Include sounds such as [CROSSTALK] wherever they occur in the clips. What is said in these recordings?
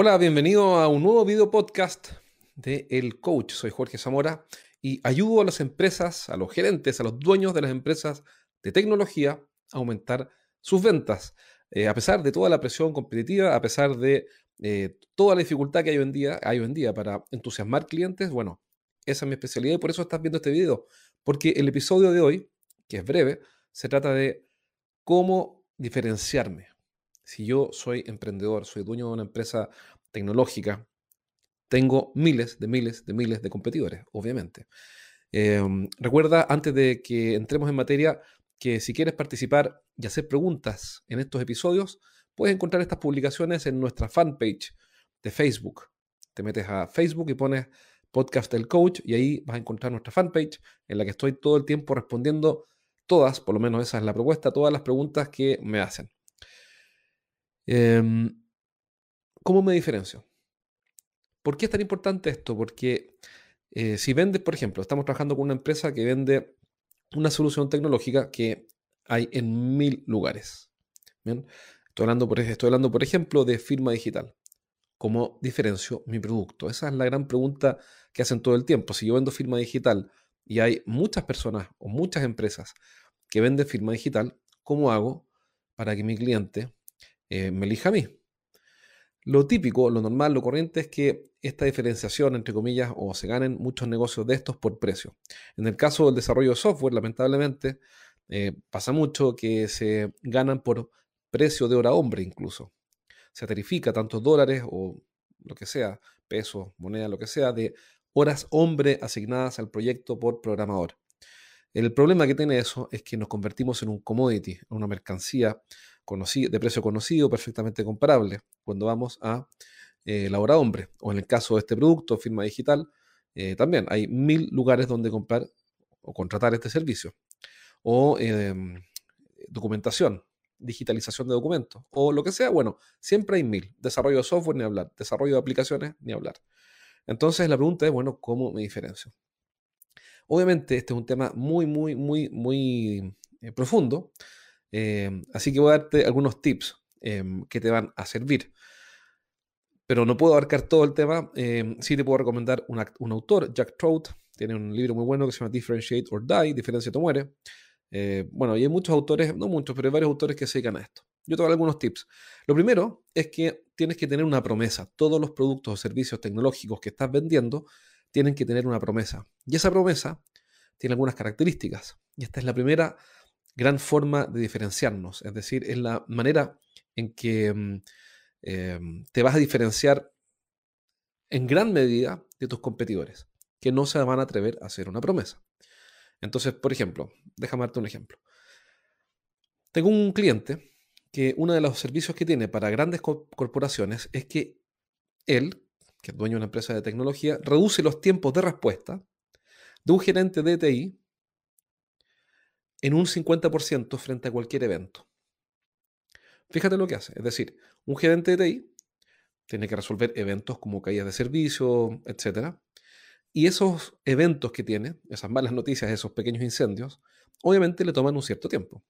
Hola, bienvenido a un nuevo video podcast de El Coach. Soy Jorge Zamora y ayudo a las empresas, a los gerentes, a los dueños de las empresas de tecnología a aumentar sus ventas. Eh, a pesar de toda la presión competitiva, a pesar de eh, toda la dificultad que hay en día, hay hoy en día para entusiasmar clientes, bueno, esa es mi especialidad y por eso estás viendo este video. Porque el episodio de hoy, que es breve, se trata de cómo diferenciarme si yo soy emprendedor, soy dueño de una empresa tecnológica, tengo miles de miles de miles de competidores, obviamente. Em, recuerda, antes de que entremos en materia, que si quieres participar y hacer preguntas en estos episodios, puedes encontrar estas publicaciones en nuestra fanpage de Facebook. Te metes a Facebook y pones Podcast del Coach y ahí vas a encontrar nuestra fanpage en la que estoy todo el tiempo respondiendo todas, por lo menos esa es la propuesta, todas las preguntas que me hacen. Em, ¿Cómo me diferencio? ¿Por qué es tan importante esto? Porque eh, si vendes, por ejemplo, estamos trabajando con una empresa que vende una solución tecnológica que hay en mil lugares. Estoy, por, estoy hablando, por ejemplo, de firma digital. ¿Cómo diferencio mi producto? Esa es la gran pregunta que hacen todo el tiempo. Si yo vendo firma digital y hay muchas personas o muchas empresas que venden firma digital, ¿cómo hago para que mi cliente eh, me elija a mí. Lo típico, lo normal, lo corriente es que esta diferenciación, entre comillas, o se ganen muchos negocios de estos por precio. En el caso del desarrollo de software, lamentablemente, eh, pasa mucho que se ganan por precio de hora hombre incluso. Se tarifica tantos dólares o lo que sea, pesos, moneda, lo que sea, de horas hombre asignadas al proyecto por programador. El problema que tiene eso es que nos convertimos en un commodity, en una mercancía de precio conocido, perfectamente comparable, cuando vamos a eh, la hora hombre. O en el caso de este producto, firma digital, eh, también hay mil lugares donde comprar o contratar este servicio. O em, documentación, digitalización de documentos, o lo que sea, bueno, siempre hay mil. Desarrollo de software, ni hablar. Desarrollo de aplicaciones, ni hablar. Entonces la pregunta es, bueno, ¿cómo me diferencio? Obviamente este es un tema muy, muy, muy, muy eh, profundo Em, así que voy a darte algunos tips em, que te van a servir. Pero no puedo abarcar todo el tema. Eh, sí te puedo recomendar un autor, Jack Trout. Tiene un libro muy bueno que se llama Differentiate or Die, Diferencia o muere. Eh, bueno, y hay muchos autores, no muchos, pero hay varios autores que se dedican a esto. Yo te voy a dar algunos tips. Lo primero es que tienes que tener una promesa. Todos los productos o servicios tecnológicos que estás vendiendo tienen que tener una promesa. Y esa promesa tiene algunas características. Y esta es la primera gran forma de diferenciarnos, es decir, es la manera en que mm, em, te vas a diferenciar en gran medida de tus competidores, que no se van a atrever a hacer una promesa. Entonces, por ejemplo, déjame darte un ejemplo. Tengo un cliente que uno de los servicios que tiene para grandes corporaciones es que él, que es dueño de una empresa de tecnología, reduce los tiempos de respuesta de un gerente de TI en un 50% frente a cualquier evento. Fíjate lo que hace. Es decir, un gerente de TI tiene que resolver eventos como caídas de servicio, etc. Y esos eventos que tiene, esas malas noticias, esos pequeños incendios, obviamente le toman un cierto tiempo.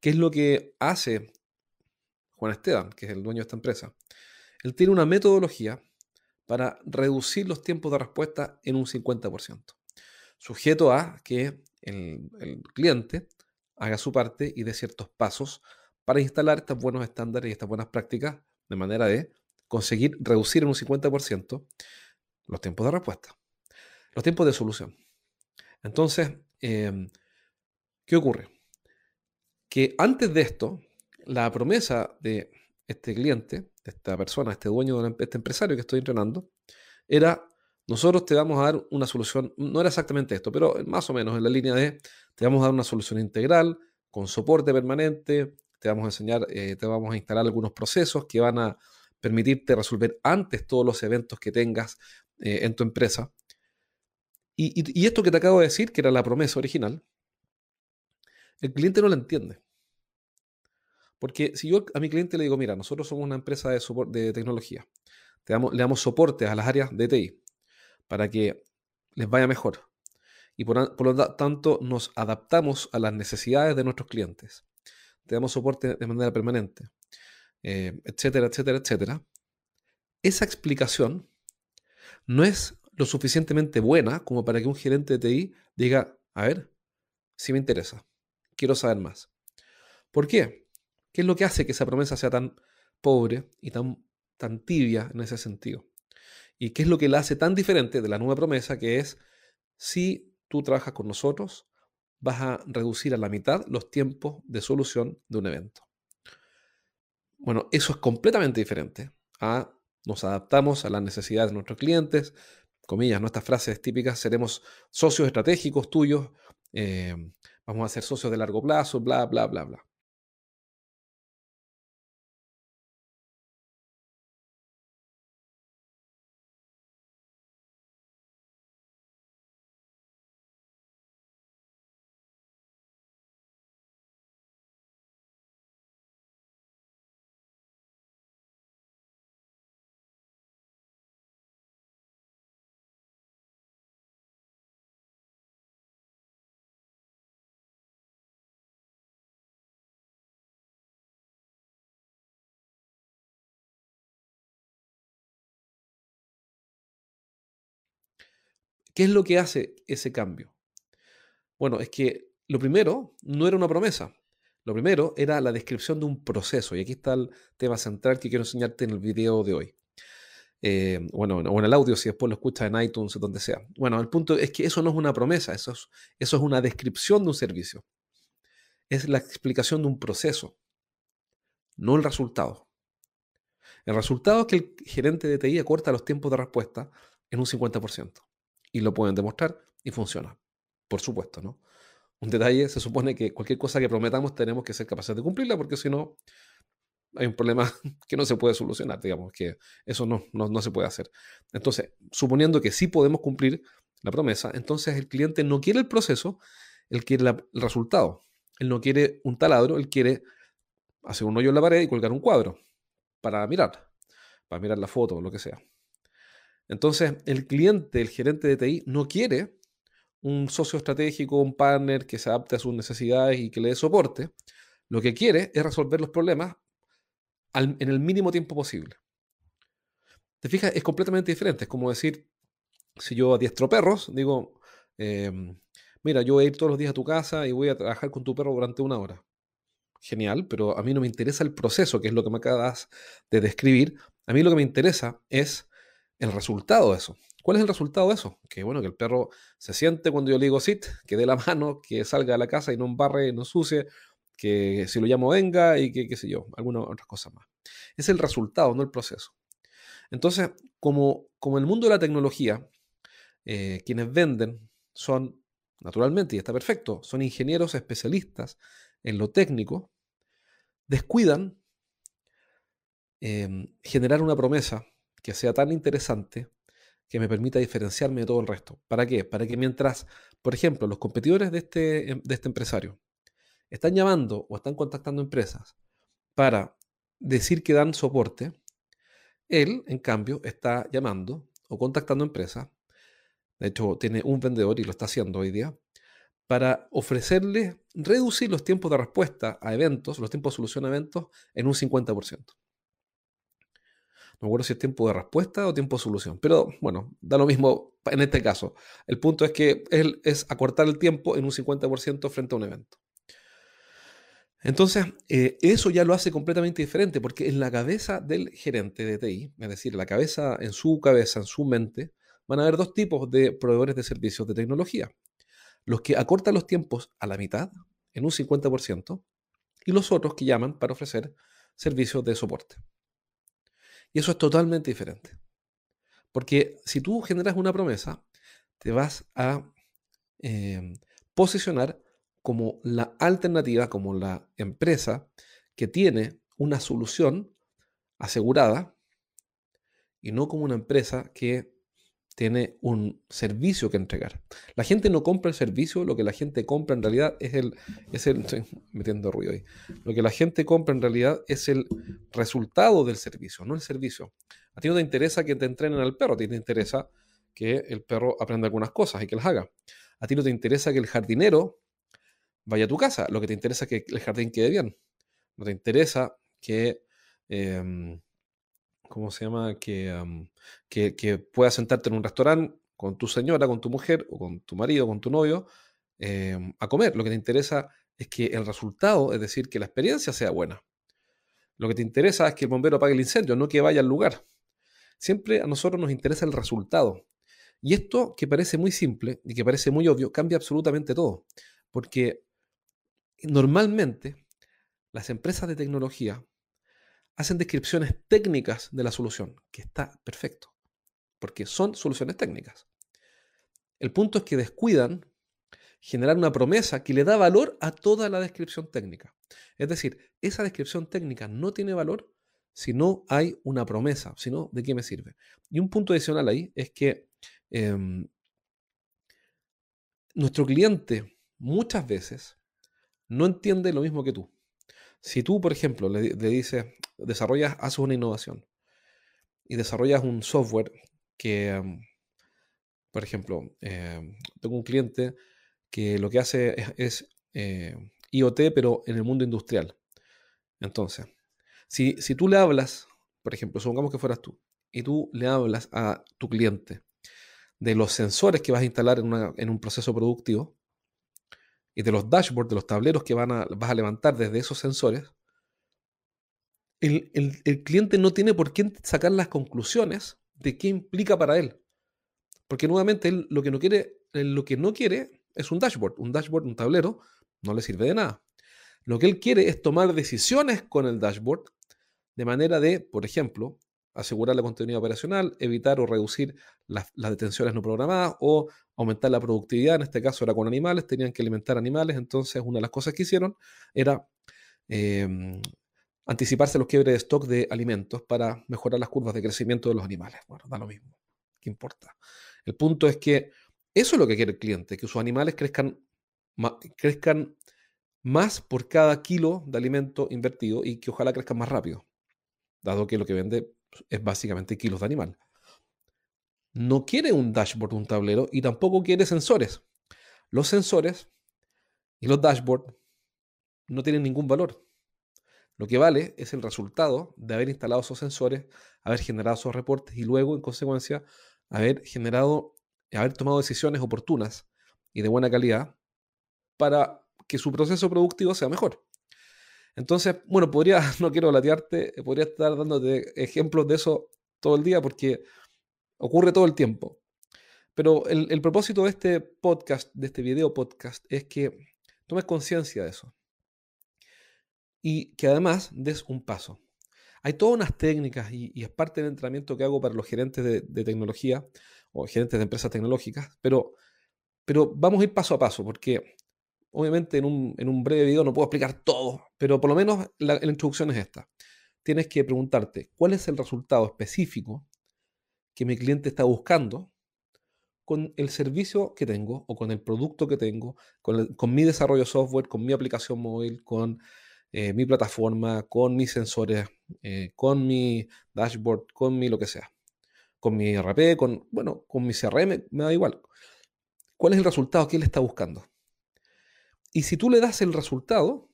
¿Qué es lo que hace Juan Esteban, que es el dueño de esta empresa? Él tiene una metodología para reducir los tiempos de respuesta en un 50%. Sujeto a que el, cliente haga su parte y dé ciertos pasos para instalar estos buenos estándares y estas buenas prácticas de manera de conseguir reducir en un 50% los tiempos de respuesta, los tiempos de solución. Entonces, em, ¿qué ocurre? Que antes de esto, la promesa de este cliente, de esta persona, este dueño de este empresario que estoy entrenando, era nosotros te vamos a dar una solución, no era exactamente esto, pero más o menos en la línea de, te vamos a dar una solución integral, con soporte permanente, te vamos a enseñar, eh, te vamos a instalar algunos procesos que van a permitirte resolver antes todos los eventos que tengas eh, en tu empresa. Y, esto que te acabo de decir, que era la promesa original, el cliente no lo entiende. Porque si yo a mi cliente le digo, mira, nosotros somos una empresa de, de tecnología, le damos soporte a las áreas de TI, para que les vaya mejor. Y por, lo tanto nos adaptamos a las necesidades de nuestros clientes. Te damos soporte de manera permanente, eh, etcétera, etcétera, etcétera. esa explicación no es lo suficientemente buena como para que un gerente de TI diga, a ver, si me interesa, quiero saber más. ¿Por qué? ¿Qué es lo que hace que esa promesa sea tan pobre y tan, tan tibia en ese sentido? ¿Y qué es lo que la hace tan diferente de la nueva promesa que es, si tú trabajas con nosotros, vas a reducir a la mitad los tiempos de solución de un evento? Bueno, eso es completamente diferente a nos adaptamos a las necesidades de nuestros clientes, comillas, nuestras frases típicas, seremos socios estratégicos tuyos, eh, vamos a ser socios de largo plazo, bla, bla, bla, bla. ¿Qué es lo que hace ese cambio? Bueno, es que lo primero no era una promesa. Lo primero era la descripción de un proceso. Y aquí está el tema central que quiero enseñarte en el video de hoy. Eh, bueno, o en el audio si después lo escuchas en iTunes o donde sea. Bueno, el punto es que eso no es una promesa, eso es, eso es una descripción de un servicio. Es la explicación de un proceso, no el resultado. El resultado es que el gerente de TI acorta los tiempos de respuesta en un 50% y lo pueden demostrar y funciona. Por supuesto, ¿no? Un detalle, se supone que cualquier cosa que prometamos tenemos que ser capaces de cumplirla porque si no, hay un problema [LAUGHS] que no se puede solucionar, digamos, que eso no, no, se puede hacer. Entonces, suponiendo que sí podemos cumplir la promesa, entonces el cliente no quiere el proceso, él quiere el resultado. Él no quiere un taladro, él quiere hacer un hoyo en la pared y colgar un cuadro para mirar, para mirar la foto o lo que sea. Entonces, el cliente, el gerente de TI, no quiere un socio estratégico, un partner que se adapte a sus necesidades y que le dé soporte. Lo que quiere es resolver los problemas en el mínimo tiempo posible. ¿Te fijas? Es completamente diferente. Es como decir, si yo adiestro perros, digo, em, mira, yo voy a ir todos los días a tu casa y voy a trabajar con tu perro durante una hora. Genial, pero a mí no me interesa el proceso, que es lo que me acabas de describir. A mí lo que me interesa es el resultado de eso. ¿Cuál es el resultado de eso? Que bueno, que el perro se siente cuando yo le digo sit, que dé la [LAUGHS] mano, que salga de la casa y no embarre, no sucie, que si lo llamo venga y que qué sé yo, algunas otras cosas más. Es el resultado, no el proceso. Entonces, como, como el mundo de la tecnología, eh, quienes venden son, naturalmente, y está perfecto, son ingenieros especialistas en lo técnico, descuidan em, generar una promesa que sea tan interesante que me permita diferenciarme de todo el resto. ¿Para qué? Para que mientras, por ejemplo, los competidores de este, em, de este empresario están llamando o están contactando empresas para decir que dan soporte, él, en cambio, está llamando o contactando empresas, de hecho tiene un vendedor y lo está haciendo hoy día, para ofrecerle reducir los tiempos de respuesta a eventos, los tiempos de solución a eventos, en un 50%. Me acuerdo si es tiempo de respuesta o tiempo de solución. Pero bueno, da lo mismo en este caso. El punto es que él es acortar el tiempo en un 50% frente a un evento. Entonces, eh, eso ya lo hace completamente diferente, porque en la cabeza del gerente de TI, es decir, la cabeza, en su cabeza, en su mente, van a haber dos tipos de proveedores de servicios de tecnología. Los que acortan los tiempos a la mitad, en un 50%, y los otros que llaman para ofrecer servicios de soporte. Y eso es totalmente diferente. Porque si tú generas una promesa, te vas a em, posicionar como la alternativa, como la empresa que tiene una solución asegurada y no como una empresa que tiene un servicio que entregar. La gente no compra el servicio, lo que la gente compra en realidad es el, es el, [LAUGHS] estoy metiendo ruido ahí, lo que la gente compra en realidad es el resultado del servicio, no el servicio. A ti no te interesa que te entrenen al perro, a ti te interesa que el perro aprenda algunas cosas y que las haga. A ti no te interesa que el jardinero vaya a tu casa, lo que te interesa es que el jardín quede bien. No te interesa que... Em, ¿cómo se llama? Que, que, puedas sentarte en un restaurante con tu señora, con tu mujer, o con tu marido, con tu novio, em, a comer. Lo que te interesa es que el resultado, es decir, que la experiencia sea buena. Lo que te interesa es que el bombero apague el incendio, no que vaya al lugar. Siempre a nosotros nos interesa el resultado. Y esto que parece muy simple y que parece muy obvio, cambia absolutamente todo. Porque normalmente las empresas de tecnología hacen descripciones técnicas de la solución, que está perfecto, porque son soluciones técnicas. El punto es que descuidan generar una promesa que le da valor a toda la descripción técnica. Es decir, esa descripción técnica no tiene valor si no hay una promesa, si no, ¿de qué me sirve? Y un punto adicional ahí es que em, nuestro cliente muchas veces no entiende lo mismo que tú. Si tú, por ejemplo, le, dices, desarrollas, haces una innovación y desarrollas un software que, em, por ejemplo, em, tengo un cliente que lo que hace es, eh, IoT, pero en el mundo industrial. Entonces, si, si tú le hablas, por ejemplo, supongamos que fueras tú, y tú le hablas a tu cliente de los sensores que vas a instalar en, un proceso productivo y de los dashboards, de los tableros que van a, vas a levantar desde esos sensores, el, el, cliente no tiene por qué sacar las conclusiones de qué implica para él. Porque nuevamente él lo que no quiere, lo que no quiere es un dashboard. Un dashboard, un tablero, no le sirve de nada. Lo que él quiere es tomar decisiones con el dashboard de manera de, por ejemplo, asegurar la continuidad operacional, evitar o reducir las, detenciones no programadas o aumentar la productividad. En este caso era con animales, tenían que alimentar animales. Entonces, una de las cosas que hicieron era em, anticiparse los quiebres de stock de alimentos para mejorar las curvas de crecimiento de los animales. Bueno, da lo mismo. ¿Qué importa? El punto es que eso es lo que quiere el cliente, que sus animales crezcan, crezcan más por cada kilo de alimento invertido y que ojalá crezcan más rápido, dado que lo que vende es básicamente kilos de animal. No quiere un dashboard, un tablero, y tampoco quiere sensores. Los sensores y los dashboards no tienen ningún valor. Lo que vale es el resultado de haber instalado esos sensores, haber generado esos reportes y luego, en consecuencia, haber generado haber tomado decisiones oportunas y de buena calidad para que su proceso productivo sea mejor. Entonces, bueno, podría, [LAUGHS] no quiero latearte, podría estar dándote ejemplos de eso todo el día porque ocurre todo el tiempo. Pero el, propósito de este podcast, de este video podcast, es que tomes conciencia de eso. Y que además des un paso. Hay todas unas técnicas y, es parte del entrenamiento que hago para los gerentes de, de tecnología o gerentes de empresas tecnológicas, pero, pero vamos a ir paso a paso, porque obviamente en un, breve video no puedo explicar todo, pero por lo menos la, la introducción es esta. Tienes que preguntarte cuál es el resultado específico que mi cliente está buscando con el servicio que tengo o con el producto que tengo, con, mi desarrollo software, con mi aplicación móvil, con eh, mi plataforma, con mis sensores, eh, con mi dashboard, con mi lo que sea con mi RP, con, bueno, con mi CRM, me da igual. ¿Cuál es el resultado que él está buscando? Y si tú le das el resultado,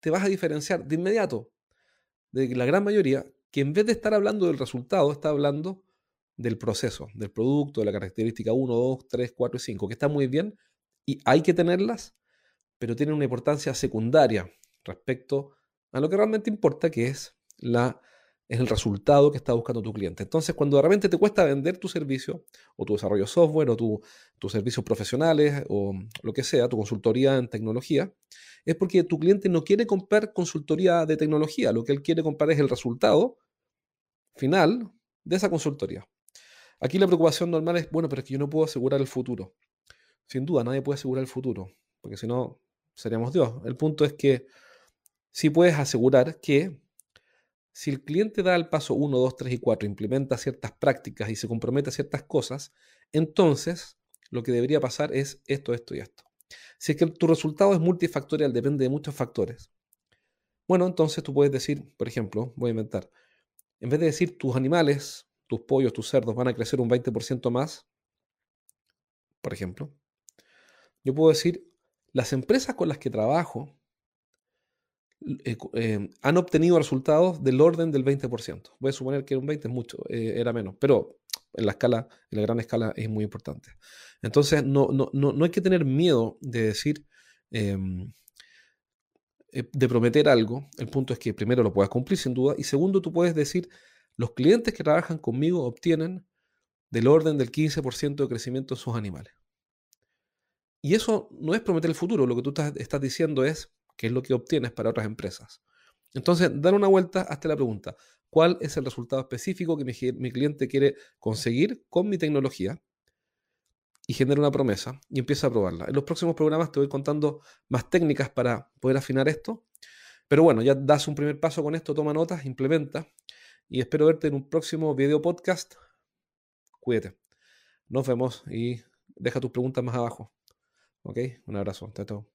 te vas a diferenciar de inmediato de la gran mayoría que en vez de estar hablando del resultado, está hablando del proceso, del producto, de la característica 1, 2, 3, 4 y 5, que está muy bien y hay que tenerlas, pero tienen una importancia secundaria respecto a lo que realmente importa, que es la es el resultado que está buscando tu cliente. Entonces, cuando de repente te cuesta vender tu servicio o tu desarrollo software o tu, tus servicios profesionales o lo que sea, tu consultoría en tecnología, es porque tu cliente no quiere comprar consultoría de tecnología. Lo que él quiere comprar es el resultado final de esa consultoría. Aquí la preocupación normal es, bueno, pero es que yo no puedo asegurar el futuro. Sin duda, nadie puede asegurar el futuro, porque si no, seríamos Dios. El punto es que sí puedes asegurar que si el cliente da el paso 1, 2, 3 y 4, implementa ciertas prácticas y se compromete a ciertas cosas, entonces lo que debería pasar es esto, esto y esto. Si es que tu resultado es multifactorial, depende de muchos factores. Bueno, entonces tú puedes decir, por ejemplo, voy a inventar, en vez de decir tus animales, tus pollos, tus cerdos van a crecer un 20% más, por ejemplo, yo puedo decir, las empresas con las que trabajo eh, eh, han obtenido resultados del orden del 20%. Voy a suponer que era un 20 es mucho, eh, era menos, pero en la escala, en la gran escala es muy importante. Entonces, no, no, no, hay que tener miedo de decir, em, de prometer algo. El punto es que primero lo puedas cumplir sin duda y segundo tú puedes decir, los clientes que trabajan conmigo obtienen del orden del 15% de crecimiento en sus animales. Y eso no es prometer el futuro, lo que tú estás diciendo es que es lo que obtienes para otras empresas. Entonces, dar una vuelta hasta la pregunta, ¿cuál es el resultado específico que mi, cliente quiere conseguir con mi tecnología? Y genera una promesa y empieza a probarla. En los próximos programas te voy contando más técnicas para poder afinar esto. Pero bueno, ya das un primer paso con esto, toma notas, implementa. Y espero verte en un próximo video podcast. Cuídate. Nos vemos y deja tus preguntas más abajo. ¿Ok? Un abrazo. Chao.